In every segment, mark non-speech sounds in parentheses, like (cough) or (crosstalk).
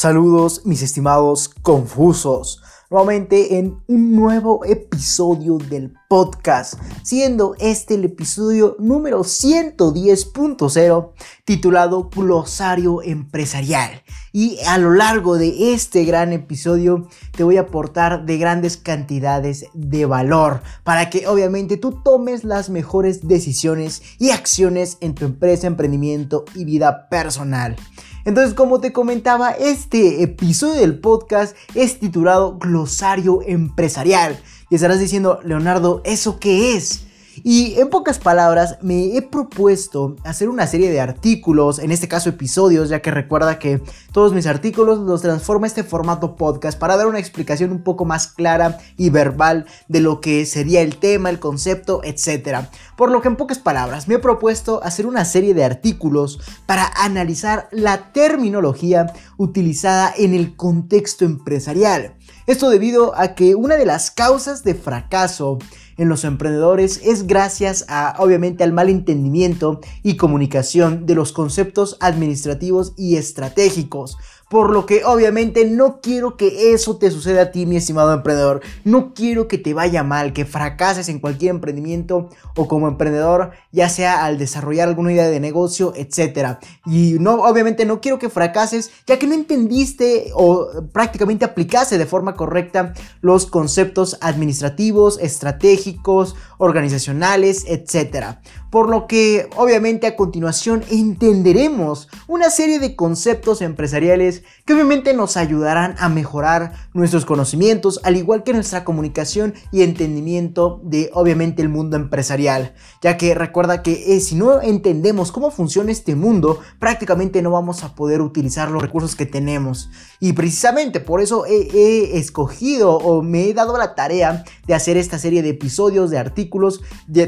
Saludos mis estimados confusos, nuevamente en un nuevo episodio del podcast, siendo este el episodio número 110.0 titulado Glosario Empresarial. Y a lo largo de este gran episodio te voy a aportar de grandes cantidades de valor para que obviamente tú tomes las mejores decisiones y acciones en tu empresa, emprendimiento y vida personal. Entonces, como te comentaba, este episodio del podcast es titulado Glosario Empresarial. Y estarás diciendo, Leonardo, ¿eso qué es? Y en pocas palabras, me he propuesto hacer una serie de artículos, en este caso episodios, ya que recuerda que todos mis artículos los transforma este formato podcast para dar una explicación un poco más clara y verbal de lo que sería el tema, el concepto, etc. Por lo que en pocas palabras, me he propuesto hacer una serie de artículos para analizar la terminología utilizada en el contexto empresarial. Esto debido a que una de las causas de fracaso en los emprendedores es gracias a, obviamente, al mal entendimiento y comunicación de los conceptos administrativos y estratégicos. Por lo que obviamente no quiero que eso te suceda a ti, mi estimado emprendedor. No quiero que te vaya mal, que fracases en cualquier emprendimiento o como emprendedor, ya sea al desarrollar alguna idea de negocio, etc. Y no, obviamente no quiero que fracases, ya que no entendiste o prácticamente aplicaste de forma correcta los conceptos administrativos, estratégicos, organizacionales, etc. Por lo que obviamente a continuación entenderemos una serie de conceptos empresariales que obviamente nos ayudarán a mejorar nuestros conocimientos, al igual que nuestra comunicación y entendimiento de obviamente el mundo empresarial. Ya que recuerda que eh, si no entendemos cómo funciona este mundo, prácticamente no vamos a poder utilizar los recursos que tenemos. Y precisamente por eso he, escogido o me he dado la tarea de hacer esta serie de episodios, de artículos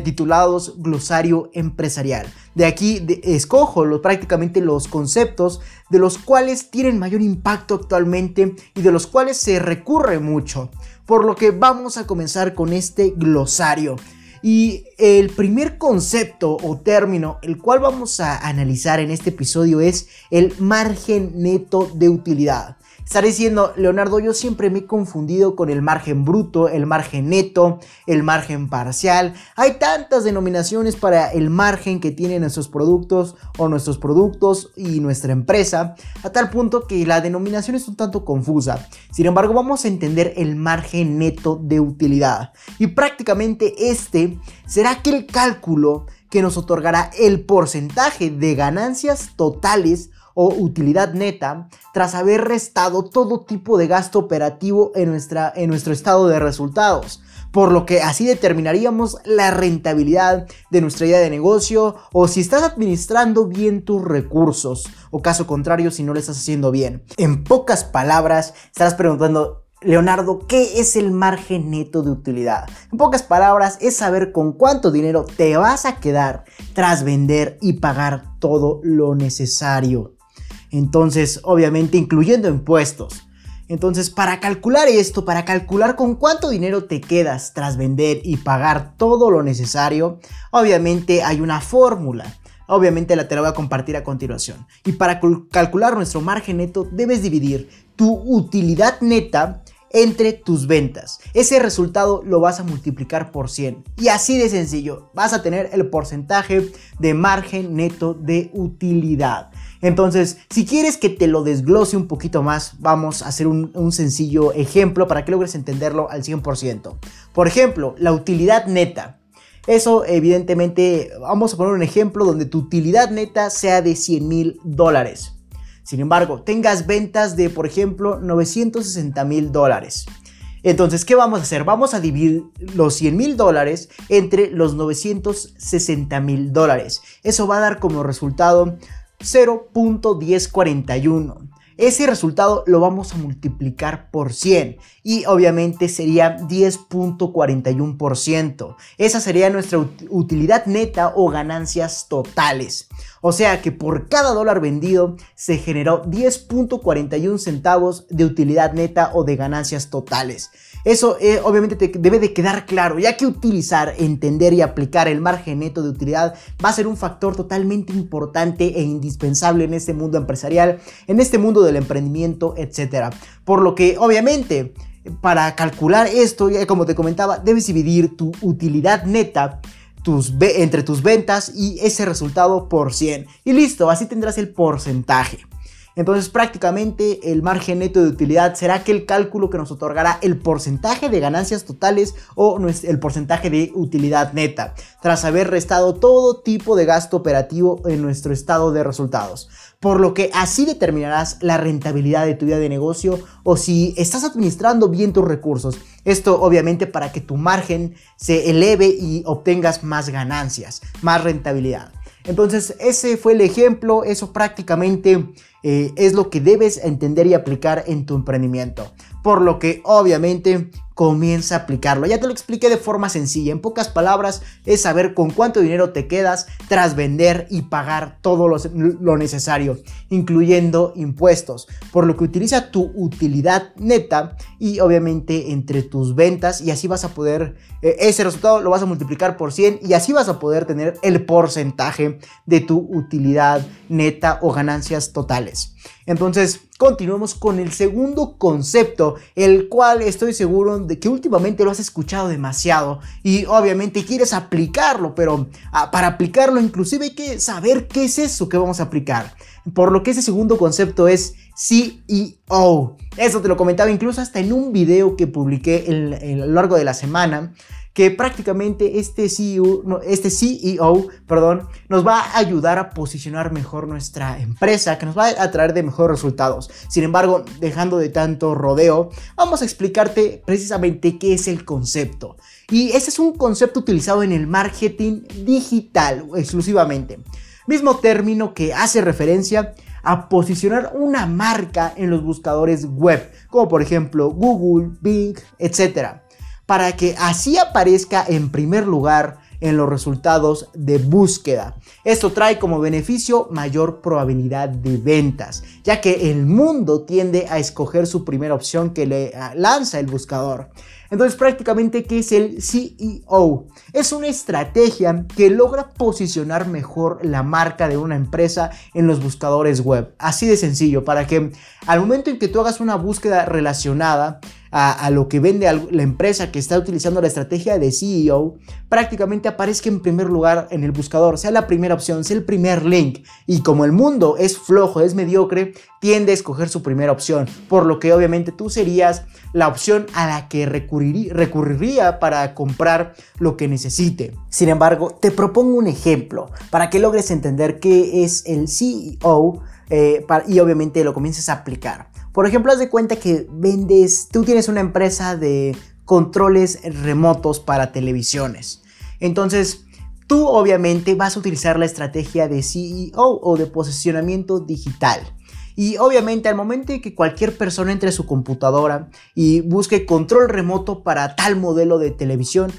titulados Glosario Empresarial. De aquí escojo prácticamente los conceptos de los cuales tienen mayor impacto actualmente y de los cuales se recurre mucho. Por lo que vamos a comenzar con este glosario. Y el primer concepto o término el cual vamos a analizar en este episodio es el margen neto de utilidad. Estaré diciendo, Leonardo, yo siempre me he confundido con el margen bruto, el margen neto, el margen parcial. Hay tantas denominaciones para el margen que tienen nuestros productos o nuestros productos y nuestra empresa, a tal punto que la denominación es un tanto confusa. Sin embargo, vamos a entender el margen neto de utilidad. Y prácticamente este será aquel cálculo que nos otorgará el porcentaje de ganancias totales o utilidad neta tras haber restado todo tipo de gasto operativo en, nuestra, en nuestro estado de resultados. Por lo que así determinaríamos la rentabilidad de nuestra idea de negocio o si estás administrando bien tus recursos o caso contrario si no lo estás haciendo bien. En pocas palabras, estarás preguntando, Leonardo, ¿qué es el margen neto de utilidad? En pocas palabras, es saber con cuánto dinero te vas a quedar tras vender y pagar todo lo necesario. Entonces, obviamente incluyendo impuestos. Entonces, para calcular esto, para calcular con cuánto dinero te quedas tras vender y pagar todo lo necesario, obviamente hay una fórmula. Obviamente la te la voy a compartir a continuación. Y para calcular nuestro margen neto, debes dividir tu utilidad neta entre tus ventas. Ese resultado lo vas a multiplicar por 100. Y así de sencillo, vas a tener el porcentaje de margen neto de utilidad. Entonces, si quieres que te lo desglose un poquito más, vamos a hacer un, sencillo ejemplo para que logres entenderlo al 100%. Por ejemplo, la utilidad neta. Eso evidentemente, vamos a poner un ejemplo donde tu utilidad neta sea de 100 mil dólares. Sin embargo, tengas ventas de, por ejemplo, 960 mil dólares. Entonces, ¿qué vamos a hacer? Vamos a dividir los 100 mil dólares entre los 960 mil dólares. Eso va a dar como resultado 0.1041. Ese resultado lo vamos a multiplicar por 100 y obviamente sería 10.41%. Esa sería nuestra utilidad neta o ganancias totales. O sea que por cada dólar vendido se generó 10.41 centavos de utilidad neta o de ganancias totales. Eso eh, obviamente te debe de quedar claro, ya que utilizar, entender y aplicar el margen neto de utilidad va a ser un factor totalmente importante e indispensable en este mundo empresarial, en este mundo del emprendimiento, etc. Por lo que obviamente para calcular esto, como te comentaba, debes dividir tu utilidad neta tus, entre tus ventas y ese resultado por 100. Y listo, así tendrás el porcentaje. Entonces prácticamente el margen neto de utilidad será aquel cálculo que nos otorgará el porcentaje de ganancias totales o el porcentaje de utilidad neta, tras haber restado todo tipo de gasto operativo en nuestro estado de resultados. Por lo que así determinarás la rentabilidad de tu vida de negocio o si estás administrando bien tus recursos. Esto obviamente para que tu margen se eleve y obtengas más ganancias, más rentabilidad. Entonces ese fue el ejemplo, eso prácticamente eh, es lo que debes entender y aplicar en tu emprendimiento. Por lo que obviamente comienza a aplicarlo. Ya te lo expliqué de forma sencilla. En pocas palabras es saber con cuánto dinero te quedas tras vender y pagar todo lo, necesario, incluyendo impuestos. Por lo que utiliza tu utilidad neta y obviamente entre tus ventas y así vas a poder, eh, ese resultado lo vas a multiplicar por 100 y así vas a poder tener el porcentaje de tu utilidad neta o ganancias totales. Entonces, continuemos con el segundo concepto, el cual estoy seguro de que últimamente lo has escuchado demasiado y obviamente quieres aplicarlo, pero ah, para aplicarlo inclusive hay que saber qué es eso que vamos a aplicar. Por lo que ese segundo concepto es CEO. Eso te lo comentaba incluso hasta en un video que publiqué a lo largo de la semana que prácticamente este CEO, este CEO perdón, nos va a ayudar a posicionar mejor nuestra empresa, que nos va a traer de mejores resultados. Sin embargo, dejando de tanto rodeo, vamos a explicarte precisamente qué es el concepto. Y ese es un concepto utilizado en el marketing digital exclusivamente. Mismo término que hace referencia a posicionar una marca en los buscadores web, como por ejemplo Google, Bing, etc para que así aparezca en primer lugar en los resultados de búsqueda. Esto trae como beneficio mayor probabilidad de ventas, ya que el mundo tiende a escoger su primera opción que le ah, lanza el buscador. Entonces prácticamente, ¿qué es el CEO? Es una estrategia que logra posicionar mejor la marca de una empresa en los buscadores web. Así de sencillo, para que al momento en que tú hagas una búsqueda relacionada, a, lo que vende la empresa que está utilizando la estrategia de CEO, prácticamente aparezca en primer lugar en el buscador, sea la primera opción, sea el primer link. Y como el mundo es flojo, es mediocre, tiende a escoger su primera opción, por lo que obviamente tú serías la opción a la que recurriría para comprar lo que necesite. Sin embargo, te propongo un ejemplo para que logres entender qué es el CEO eh, y obviamente lo comiences a aplicar. Por ejemplo, haz de cuenta que vendes, tú tienes una empresa de controles remotos para televisiones. Entonces, tú obviamente vas a utilizar la estrategia de CEO o de posicionamiento digital. Y obviamente al momento de que cualquier persona entre a su computadora y busque control remoto para tal modelo de televisión,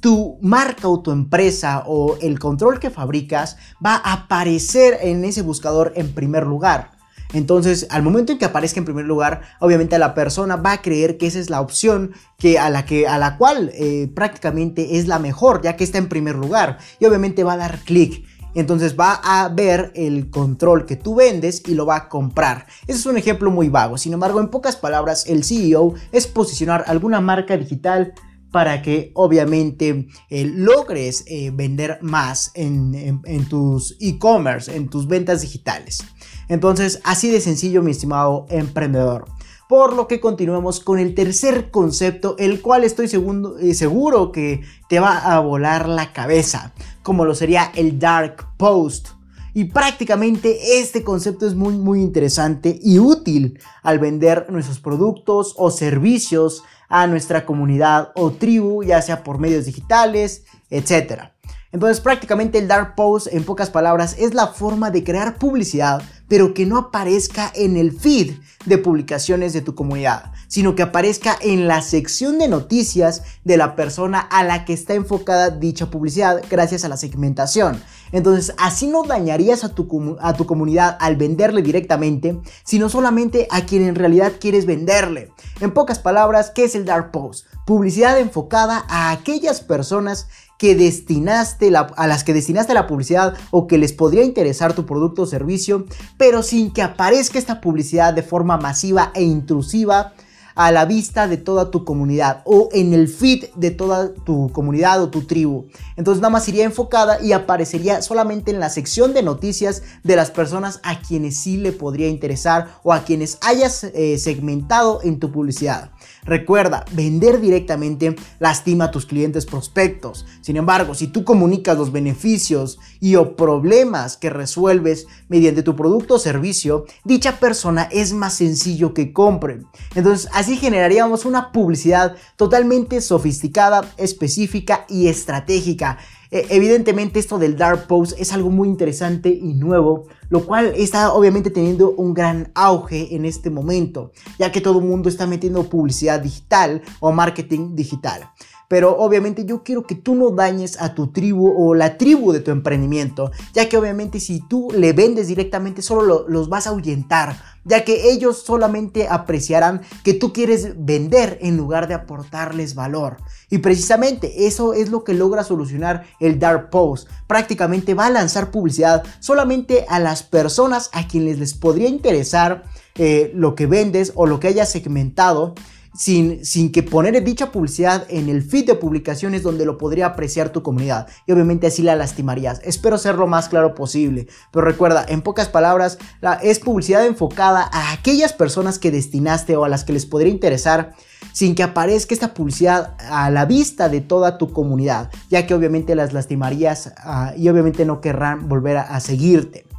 tu marca o tu empresa o el control que fabricas va a aparecer en ese buscador en primer lugar. Entonces, al momento en que aparezca en primer lugar, obviamente la persona va a creer que esa es la opción que a la que a la cual eh, prácticamente es la mejor, ya que está en primer lugar y obviamente va a dar clic. Entonces va a ver el control que tú vendes y lo va a comprar. Ese es un ejemplo muy vago. Sin embargo, en pocas palabras, el CEO es posicionar alguna marca digital para que obviamente eh, logres eh, vender más en tus e-commerce, en tus ventas digitales. Entonces, así de sencillo, mi estimado emprendedor. Por lo que continuemos con el tercer concepto, el cual estoy eh, seguro que te va a volar la cabeza, como lo sería el dark post. Y prácticamente este concepto es muy muy interesante y útil al vender nuestros productos o servicios a nuestra comunidad o tribu, ya sea por medios digitales, etc. Entonces prácticamente el dark post en pocas palabras es la forma de crear publicidad pero que no aparezca en el feed de publicaciones de tu comunidad, sino que aparezca en la sección de noticias de la persona a la que está enfocada dicha publicidad gracias a la segmentación. Entonces, así no dañarías a tu, a tu comunidad al venderle directamente, sino solamente a quien en realidad quieres venderle. En pocas palabras, ¿qué es el Dark Post? Publicidad enfocada a aquellas personas que destinaste a las que destinaste la publicidad o que les podría interesar tu producto o servicio, pero sin que aparezca esta publicidad de forma masiva e intrusiva a la vista de toda tu comunidad o en el feed de toda tu comunidad o tu tribu. Entonces nada más iría enfocada y aparecería solamente en la sección de noticias de las personas a quienes sí le podría interesar o a quienes hayas eh, segmentado en tu publicidad. Recuerda, vender directamente lastima a tus clientes prospectos. Sin embargo, si tú comunicas los beneficios y o problemas que resuelves mediante tu producto o servicio, dicha persona es más sencillo que compre. Entonces, así generaríamos una publicidad totalmente sofisticada, específica y estratégica e, evidentemente esto del dark post es algo muy interesante y nuevo, lo cual está obviamente teniendo un gran auge en este momento, ya que todo el mundo está metiendo publicidad digital o marketing digital. Pero obviamente yo quiero que tú no dañes a tu tribu o la tribu de tu emprendimiento, ya que obviamente si tú le vendes directamente solo los vas a ahuyentar, ya que ellos solamente apreciarán que tú quieres vender en lugar de aportarles valor. Y precisamente eso es lo que logra solucionar el Dark Post. Prácticamente va a lanzar publicidad solamente a las personas a quienes les podría interesar eh, lo que vendes o lo que hayas segmentado sin, sin que poner dicha publicidad en el feed de publicaciones donde lo podría apreciar tu comunidad. Y obviamente así la lastimarías. Espero ser lo más claro posible. Pero recuerda, en pocas palabras, la, es publicidad enfocada a aquellas personas que destinaste o a las que les podría interesar sin que aparezca esta publicidad a la vista de toda tu comunidad, ya que obviamente las lastimarías ah, y obviamente no querrán volver a seguirte.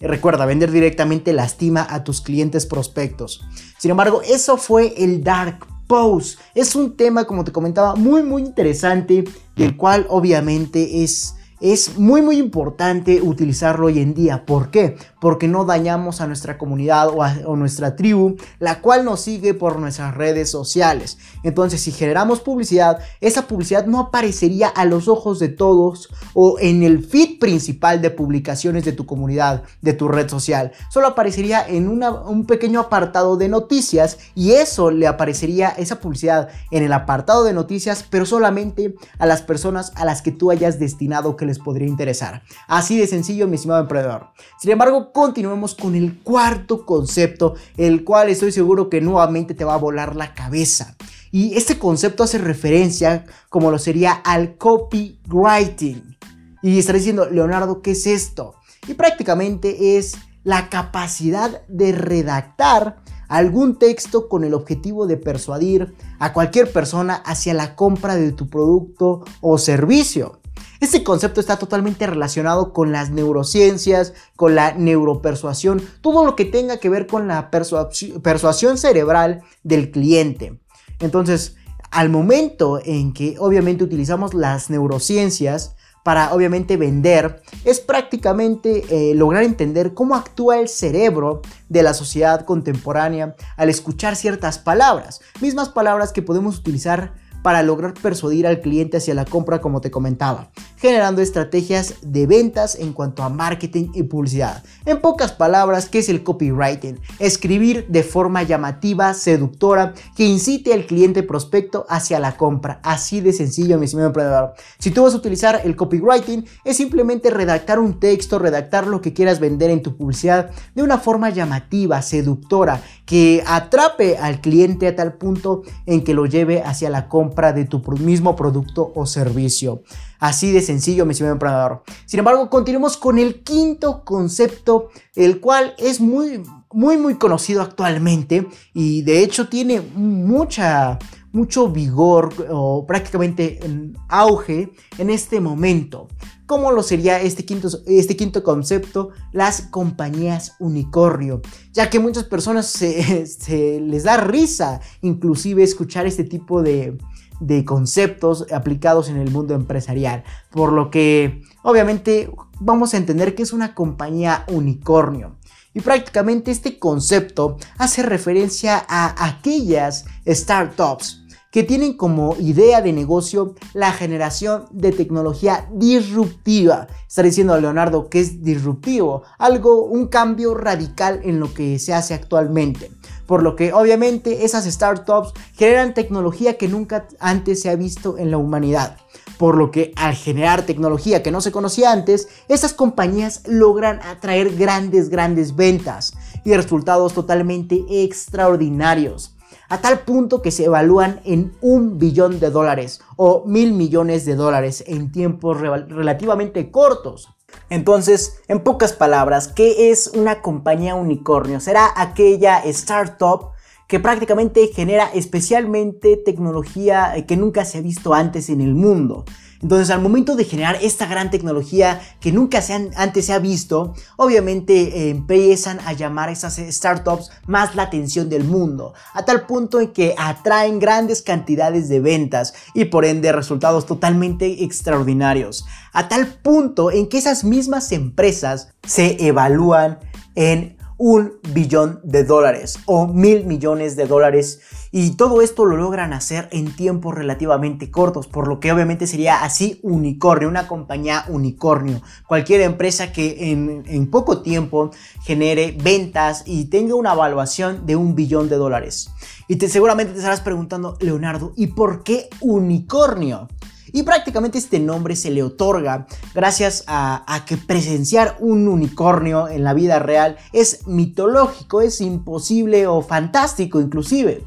Recuerda, vender directamente lastima a tus clientes prospectos. Sin embargo, eso fue el Dark Post. Es un tema, como te comentaba, muy muy interesante, del cual obviamente es es muy muy importante utilizarlo hoy en día. ¿Por qué? Porque no dañamos a nuestra comunidad o a nuestra tribu, la cual nos sigue por nuestras redes sociales. Entonces, si generamos publicidad, esa publicidad no aparecería a los ojos de todos o en el feed principal de publicaciones de tu comunidad, de tu red social. Solo aparecería en un pequeño apartado de noticias y eso le aparecería esa publicidad en el apartado de noticias, pero solamente a las personas a las que tú hayas destinado que les podría interesar. Así de sencillo, mi estimado emprendedor. Sin embargo, continuemos con el cuarto concepto, el cual estoy seguro que nuevamente te va a volar la cabeza. Y este concepto hace referencia, como lo sería, al copywriting. Y estaré diciendo, Leonardo, ¿qué es esto? Y prácticamente es la capacidad de redactar algún texto con el objetivo de persuadir a cualquier persona hacia la compra de tu producto o servicio. Este concepto está totalmente relacionado con las neurociencias, con la neuropersuasión, todo lo que tenga que ver con la persuasión cerebral del cliente. Entonces, al momento en que obviamente utilizamos las neurociencias, para obviamente vender es prácticamente eh, lograr entender cómo actúa el cerebro de la sociedad contemporánea al escuchar ciertas palabras, mismas palabras que podemos utilizar para lograr persuadir al cliente hacia la compra como te comentaba, generando estrategias de ventas en cuanto a marketing y publicidad. En pocas palabras, ¿qué es el copywriting? Escribir de forma llamativa, seductora, que incite al cliente prospecto hacia la compra. Así de sencillo, mi estimado emprendedor. Si tú vas a utilizar el copywriting, es simplemente redactar un texto, redactar lo que quieras vender en tu publicidad de una forma llamativa, seductora, que atrape al cliente a tal punto en que lo lleve hacia la compra de tu mismo producto o servicio. Así de sencillo, mi estimado emprendedor. Sin embargo, continuemos con el quinto concepto, el cual es muy, muy, muy conocido actualmente y de hecho tiene mucha, mucho vigor o prácticamente en auge en este momento. ¿Cómo lo sería este quinto, este quinto concepto? Las compañías unicornio. Ya que muchas personas se (laughs) les da risa inclusive escuchar este tipo de, de conceptos aplicados en el mundo empresarial. Por lo que obviamente vamos a entender que es una compañía unicornio. Y prácticamente este concepto hace referencia a aquellas startups que tienen como idea de negocio la generación de tecnología disruptiva. Está diciendo Leonardo que es disruptivo, algo, un cambio radical en lo que se hace actualmente. Por lo que obviamente esas startups generan tecnología que nunca antes se ha visto en la humanidad. Por lo que al generar tecnología que no se conocía antes, esas compañías logran atraer grandes, grandes ventas y resultados totalmente extraordinarios a tal punto que se evalúan en un billón de dólares o mil millones de dólares en tiempos relativamente cortos. Entonces, en pocas palabras, ¿qué es una compañía unicornio? Será aquella startup que prácticamente genera especialmente tecnología que nunca se ha visto antes en el mundo. Entonces, al momento de generar esta gran tecnología que nunca antes se ha visto, obviamente eh, empiezan a llamar a esas startups más la atención del mundo, a tal punto en que atraen grandes cantidades de ventas y por ende resultados totalmente extraordinarios, a tal punto en que esas mismas empresas se evalúan en un billón de dólares o mil millones de dólares y todo esto lo logran hacer en tiempos relativamente cortos, por lo que obviamente sería así unicornio, una compañía unicornio, cualquier empresa que en, poco tiempo genere ventas y tenga una evaluación de un billón de dólares. Y te, seguramente te estarás preguntando, Leonardo, ¿y por qué unicornio? Y prácticamente este nombre se le otorga gracias a, que presenciar un unicornio en la vida real es mitológico, es imposible o fantástico inclusive.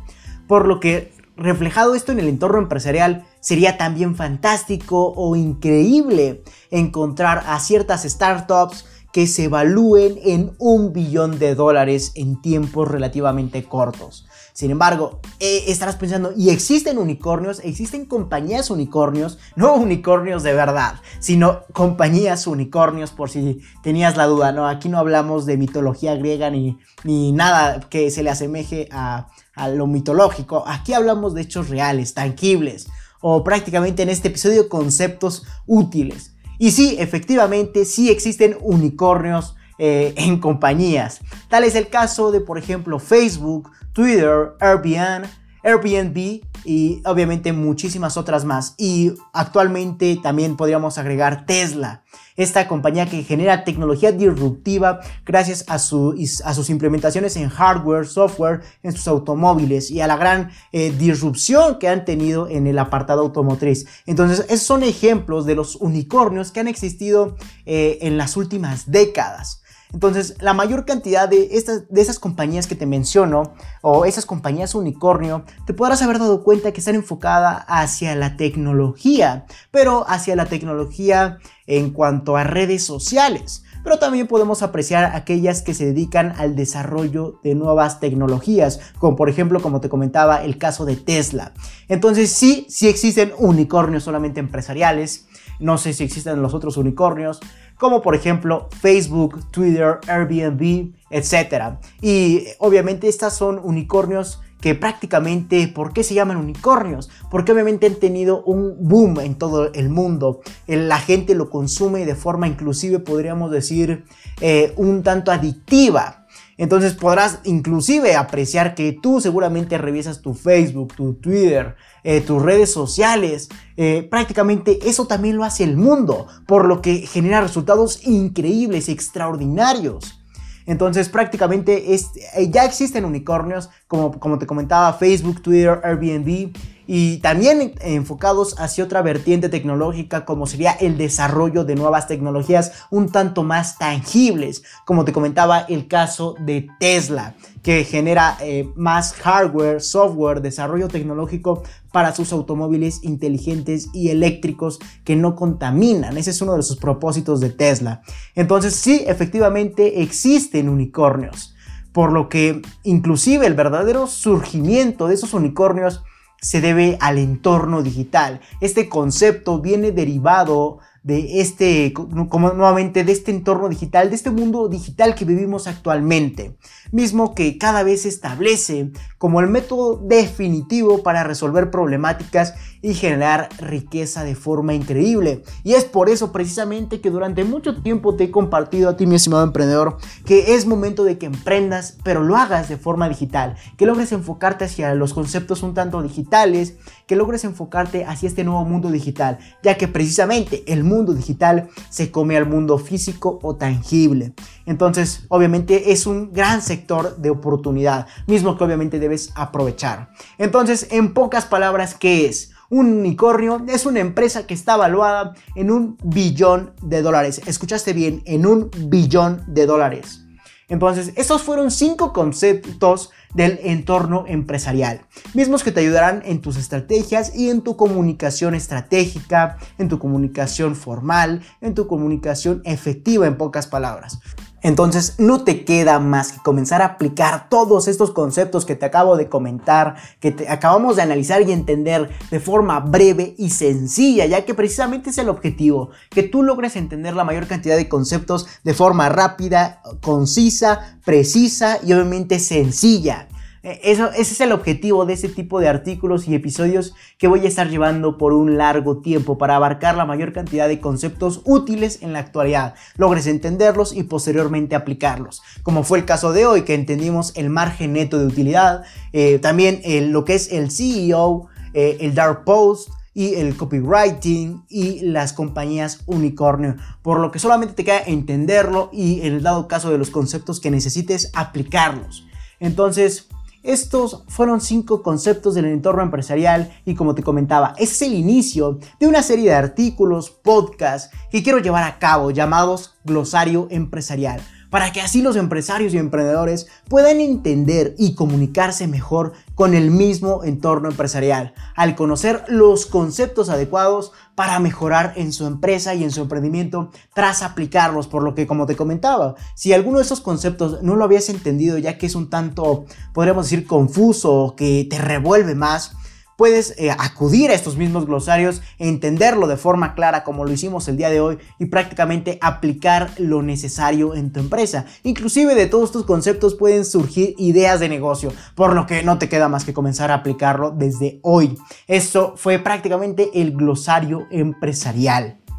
Por lo que reflejado esto en el entorno empresarial sería también fantástico o increíble encontrar a ciertas startups que se evalúen en un billón de dólares en tiempos relativamente cortos. Sin embargo, eh, estarás pensando, ¿y existen unicornios? ¿Existen compañías unicornios? No unicornios de verdad, sino compañías unicornios por si tenías la duda, ¿no? Aquí no hablamos de mitología griega ni, ni nada que se le asemeje a, a lo mitológico. Aquí hablamos de hechos reales, tangibles, o prácticamente en este episodio conceptos útiles. Y sí, efectivamente, sí existen unicornios eh, (laughs) en compañías. Tal es el caso de, por ejemplo, Facebook, Twitter, Airbnb, Airbnb y obviamente muchísimas otras más. Y actualmente también podríamos agregar Tesla, esta compañía que genera tecnología disruptiva gracias a, sus implementaciones en hardware, software, en sus automóviles y a la gran eh, disrupción que han tenido en el apartado automotriz. Entonces, esos son ejemplos de los unicornios que han existido eh, en las últimas décadas. Entonces, la mayor cantidad de, estas, de esas compañías que te menciono, o esas compañías unicornio, te podrás haber dado cuenta que están enfocadas hacia la tecnología, pero hacia la tecnología en cuanto a redes sociales. Pero también podemos apreciar aquellas que se dedican al desarrollo de nuevas tecnologías, como por ejemplo, como te comentaba, el caso de Tesla. Entonces sí, sí existen unicornios solamente empresariales, no sé si existen los otros unicornios, como por ejemplo Facebook, Twitter, Airbnb, etc. Y obviamente estas son unicornios que prácticamente, ¿por qué se llaman unicornios? Porque obviamente han tenido un boom en todo el mundo. La gente lo consume de forma inclusive, podríamos decir, eh, un tanto adictiva. Entonces podrás inclusive apreciar que tú seguramente revisas tu Facebook, tu Twitter, eh, tus redes sociales. Eh, prácticamente eso también lo hace el mundo, por lo que genera resultados increíbles, extraordinarios. Entonces prácticamente eh, ya existen unicornios, como, como te comentaba, Facebook, Twitter, Airbnb, y también enfocados hacia otra vertiente tecnológica como sería el desarrollo de nuevas tecnologías un tanto más tangibles, como te comentaba el caso de Tesla, que genera eh, más hardware, software, desarrollo tecnológico para sus automóviles inteligentes y eléctricos que no contaminan. Ese es uno de sus propósitos de Tesla. Entonces sí, efectivamente existen unicornios. Por lo que inclusive el verdadero surgimiento de esos unicornios se debe al entorno digital. Este concepto viene derivado de este, como nuevamente, de este entorno digital, de este mundo digital que vivimos actualmente, mismo que cada vez se establece como el método definitivo para resolver problemáticas y generar riqueza de forma increíble. Y es por eso precisamente que durante mucho tiempo te he compartido a ti, mi estimado emprendedor, que es momento de que emprendas, pero lo hagas de forma digital, que logres enfocarte hacia los conceptos un tanto digitales, que logres enfocarte hacia este nuevo mundo digital, ya que precisamente el mundo digital se come al mundo físico o tangible. Entonces, obviamente es un gran sector de oportunidad, mismo que obviamente debes aprovechar. Entonces, en pocas palabras, ¿qué es? Un unicornio es una empresa que está evaluada en un billón de dólares. Escuchaste bien, en un billón de dólares. Entonces, estos fueron cinco conceptos del entorno empresarial, mismos que te ayudarán en tus estrategias y en tu comunicación estratégica, en tu comunicación formal, en tu comunicación efectiva, en pocas palabras. Entonces no te queda más que comenzar a aplicar todos estos conceptos que te acabo de comentar, que te acabamos de analizar y entender de forma breve y sencilla, ya que precisamente es el objetivo, que tú logres entender la mayor cantidad de conceptos de forma rápida, concisa, precisa y obviamente sencilla. Eh, eso, ese es el objetivo de este tipo de artículos y episodios que voy a estar llevando por un largo tiempo para abarcar la mayor cantidad de conceptos útiles en la actualidad, logres entenderlos y posteriormente aplicarlos, como fue el caso de hoy que entendimos el margen neto de utilidad, eh, también lo que es el CEO, eh, el dark post, y el copywriting y las compañías unicornio, por lo que solamente te queda entenderlo y en el dado caso de los conceptos que necesites aplicarlos. Entonces, estos fueron cinco conceptos del entorno empresarial y como te comentaba, es el inicio de una serie de artículos, podcasts que quiero llevar a cabo llamados Glosario Empresarial para que así los empresarios y emprendedores puedan entender y comunicarse mejor con el mismo entorno empresarial, al conocer los conceptos adecuados para mejorar en su empresa y en su emprendimiento tras aplicarlos, por lo que como te comentaba, si alguno de esos conceptos no lo habías entendido ya que es un tanto, podríamos decir, confuso o que te revuelve más, puedes eh, acudir a estos mismos glosarios, entenderlo de forma clara como lo hicimos el día de hoy y prácticamente aplicar lo necesario en tu empresa. Inclusive de todos estos conceptos pueden surgir ideas de negocio, por lo que no te queda más que comenzar a aplicarlo desde hoy. Esto fue prácticamente el glosario empresarial.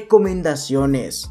recomendaciones.